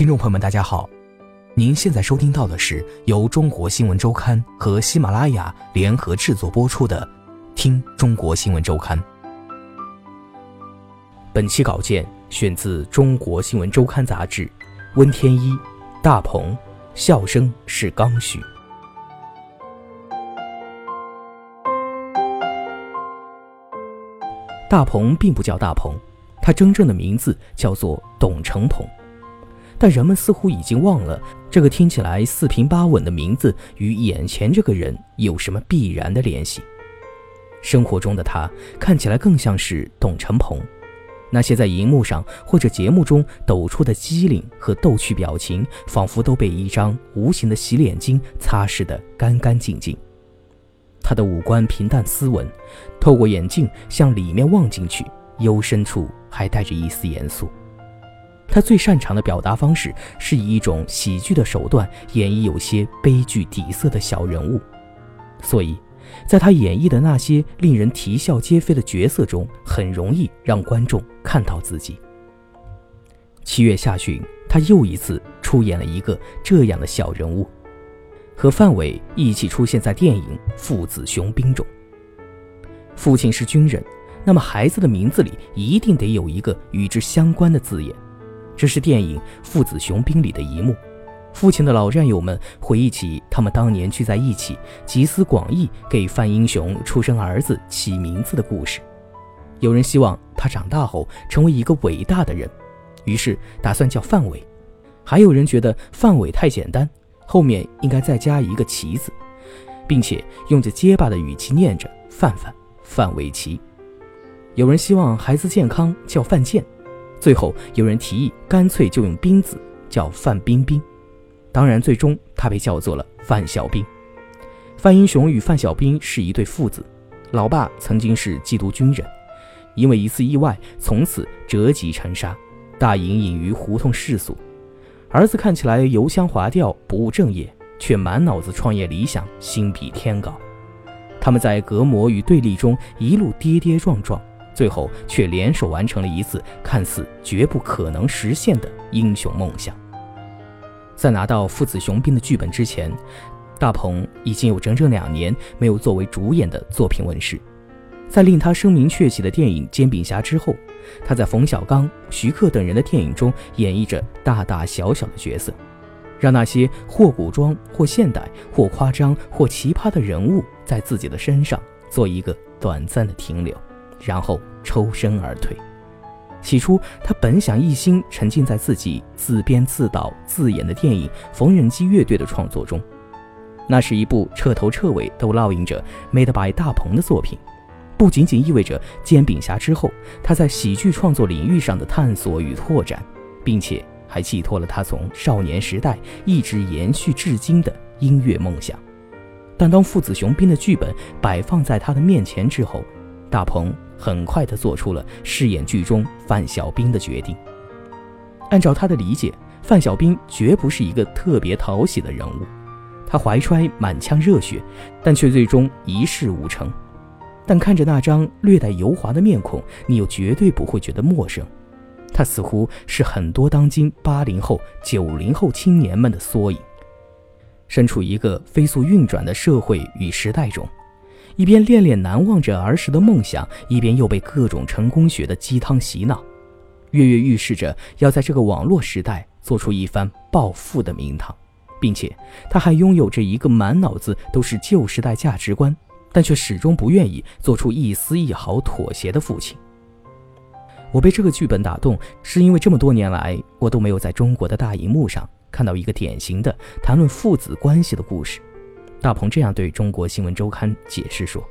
听众朋友们，大家好，您现在收听到的是由中国新闻周刊和喜马拉雅联合制作播出的《听中国新闻周刊》。本期稿件选自《中国新闻周刊》杂志，温天一、大鹏，笑声是刚需。大鹏并不叫大鹏，他真正的名字叫做董成鹏。但人们似乎已经忘了，这个听起来四平八稳的名字与眼前这个人有什么必然的联系。生活中的他看起来更像是董成鹏，那些在荧幕上或者节目中抖出的机灵和逗趣表情，仿佛都被一张无形的洗脸巾擦拭得干干净净。他的五官平淡斯文，透过眼镜向里面望进去，幽深处还带着一丝严肃。他最擅长的表达方式是以一种喜剧的手段演绎有些悲剧底色的小人物，所以，在他演绎的那些令人啼笑皆非的角色中，很容易让观众看到自己。七月下旬，他又一次出演了一个这样的小人物，和范伟一起出现在电影《父子雄兵》中。父亲是军人，那么孩子的名字里一定得有一个与之相关的字眼。这是电影《父子雄兵》里的一幕，父亲的老战友们回忆起他们当年聚在一起，集思广益给范英雄出生儿子起名字的故事。有人希望他长大后成为一个伟大的人，于是打算叫范伟；还有人觉得范伟太简单，后面应该再加一个“奇”字，并且用着结巴的语气念着“范范范玮琪”。有人希望孩子健康，叫范建。最后有人提议，干脆就用“冰”字，叫范冰冰。当然，最终他被叫做了范小兵。范英雄与范小兵是一对父子，老爸曾经是缉毒军人，因为一次意外，从此折戟沉沙，大隐隐于胡同世俗。儿子看起来油腔滑调，不务正业，却满脑子创业理想，心比天高。他们在隔膜与对立中一路跌跌撞撞。最后却联手完成了一次看似绝不可能实现的英雄梦想。在拿到《父子雄兵》的剧本之前，大鹏已经有整整两年没有作为主演的作品问世。在令他声名鹊起的电影《煎饼侠》之后，他在冯小刚、徐克等人的电影中演绎着大大小小的角色，让那些或古装、或现代、或夸张、或奇葩的人物在自己的身上做一个短暂的停留。然后抽身而退。起初，他本想一心沉浸在自己自编自导自演的电影《缝纫机乐队》的创作中，那是一部彻头彻尾都烙印着 “Made by 大鹏”的作品，不仅仅意味着《煎饼侠》之后他在喜剧创作领域上的探索与拓展，并且还寄托了他从少年时代一直延续至今的音乐梦想。但当《父子雄兵》的剧本摆放在他的面前之后，大鹏。很快地做出了饰演剧中范小兵的决定。按照他的理解，范小兵绝不是一个特别讨喜的人物，他怀揣满腔热血，但却最终一事无成。但看着那张略带油滑的面孔，你又绝对不会觉得陌生。他似乎是很多当今八零后、九零后青年们的缩影，身处一个飞速运转的社会与时代中。一边恋恋难忘着儿时的梦想，一边又被各种成功学的鸡汤洗脑，跃跃欲试着要在这个网络时代做出一番暴富的名堂，并且他还拥有着一个满脑子都是旧时代价值观，但却始终不愿意做出一丝一毫妥协的父亲。我被这个剧本打动，是因为这么多年来我都没有在中国的大荧幕上看到一个典型的谈论父子关系的故事。大鹏这样对中国新闻周刊解释说：“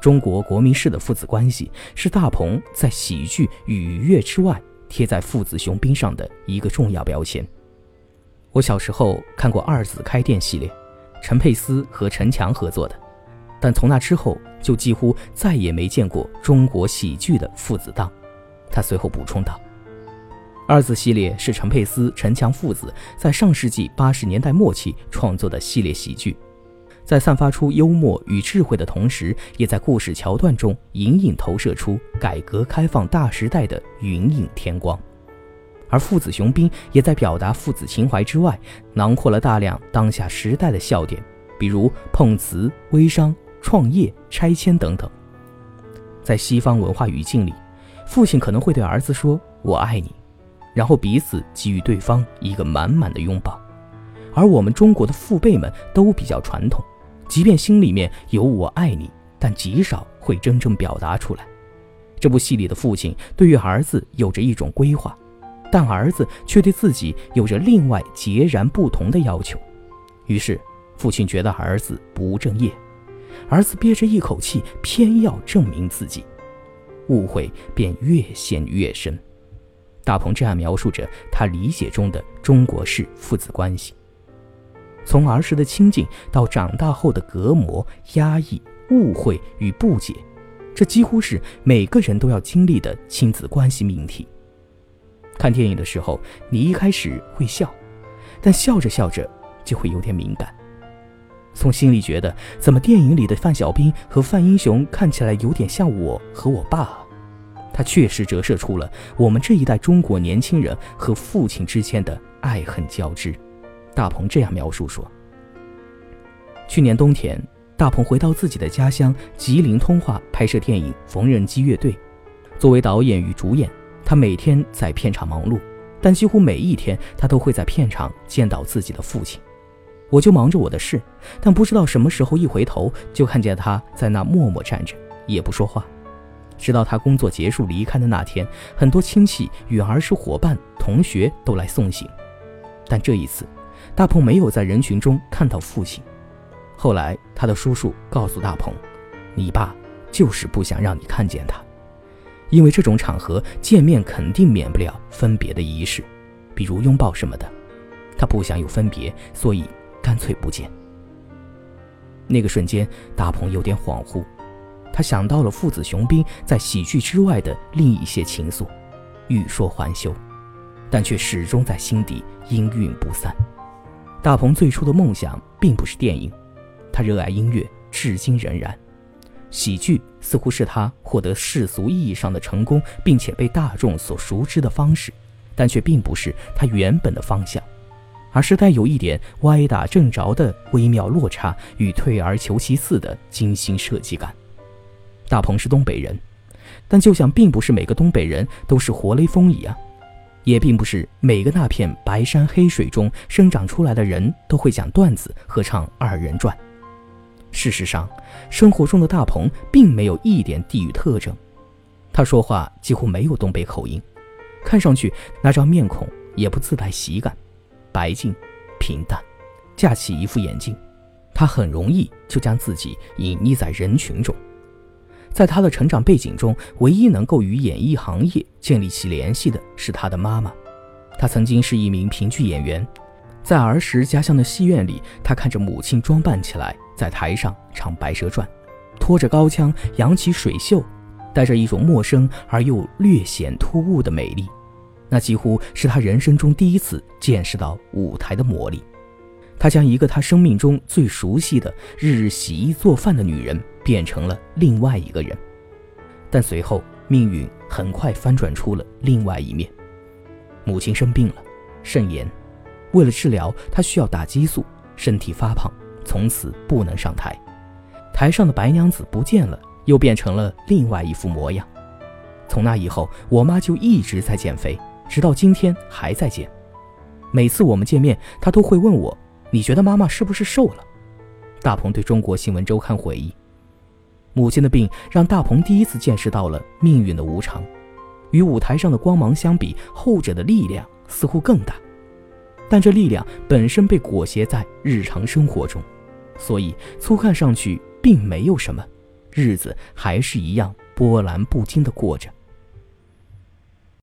中国国民式的父子关系是大鹏在喜剧与愉悦之外贴在父子雄兵上的一个重要标签。我小时候看过《二子开店》系列，陈佩斯和陈强合作的，但从那之后就几乎再也没见过中国喜剧的父子档。他随后补充道：“二子系列是陈佩斯、陈强父子在上世纪八十年代末期创作的系列喜剧。”在散发出幽默与智慧的同时，也在故事桥段中隐隐投射出改革开放大时代的云影天光。而父子雄兵也在表达父子情怀之外，囊括了大量当下时代的笑点，比如碰瓷、微商、创业、拆迁等等。在西方文化语境里，父亲可能会对儿子说“我爱你”，然后彼此给予对方一个满满的拥抱。而我们中国的父辈们都比较传统。即便心里面有“我爱你”，但极少会真正表达出来。这部戏里的父亲对于儿子有着一种规划，但儿子却对自己有着另外截然不同的要求。于是，父亲觉得儿子不务正业，儿子憋着一口气，偏要证明自己，误会便越陷越深。大鹏这样描述着他理解中的中国式父子关系。从儿时的亲近到长大后的隔膜、压抑、误会与不解，这几乎是每个人都要经历的亲子关系命题。看电影的时候，你一开始会笑，但笑着笑着就会有点敏感，从心里觉得怎么电影里的范小兵和范英雄看起来有点像我和我爸？他确实折射出了我们这一代中国年轻人和父亲之间的爱恨交织。大鹏这样描述说：“去年冬天，大鹏回到自己的家乡吉林通化拍摄电影《缝纫机乐队》。作为导演与主演，他每天在片场忙碌，但几乎每一天他都会在片场见到自己的父亲。我就忙着我的事，但不知道什么时候一回头，就看见他在那默默站着，也不说话。直到他工作结束离开的那天，很多亲戚与儿时伙伴、同学都来送行，但这一次。”大鹏没有在人群中看到父亲。后来，他的叔叔告诉大鹏：“你爸就是不想让你看见他，因为这种场合见面肯定免不了分别的仪式，比如拥抱什么的。他不想有分别，所以干脆不见。”那个瞬间，大鹏有点恍惚，他想到了父子雄兵在喜剧之外的另一些情愫，欲说还休，但却始终在心底氤氲不散。大鹏最初的梦想并不是电影，他热爱音乐，至今仍然。喜剧似乎是他获得世俗意义上的成功，并且被大众所熟知的方式，但却并不是他原本的方向，而是带有一点歪打正着的微妙落差与退而求其次的精心设计感。大鹏是东北人，但就像并不是每个东北人都是活雷锋一样。也并不是每个那片白山黑水中生长出来的人都会讲段子和唱二人转。事实上，生活中的大鹏并没有一点地域特征，他说话几乎没有东北口音，看上去那张面孔也不自带喜感，白净、平淡，架起一副眼镜，他很容易就将自己隐匿在人群中。在他的成长背景中，唯一能够与演艺行业建立起联系的是他的妈妈。她曾经是一名评剧演员，在儿时家乡的戏院里，他看着母亲装扮起来，在台上唱《白蛇传》，拖着高腔，扬起水袖，带着一种陌生而又略显突兀的美丽。那几乎是他人生中第一次见识到舞台的魔力。他将一个他生命中最熟悉的日日洗衣做饭的女人变成了另外一个人，但随后命运很快翻转出了另外一面。母亲生病了，肾炎，为了治疗，她需要打激素，身体发胖，从此不能上台。台上的白娘子不见了，又变成了另外一副模样。从那以后，我妈就一直在减肥，直到今天还在减。每次我们见面，她都会问我。你觉得妈妈是不是瘦了？大鹏对中国新闻周刊回忆，母亲的病让大鹏第一次见识到了命运的无常。与舞台上的光芒相比，后者的力量似乎更大，但这力量本身被裹挟在日常生活中，所以粗看上去并没有什么，日子还是一样波澜不惊地过着。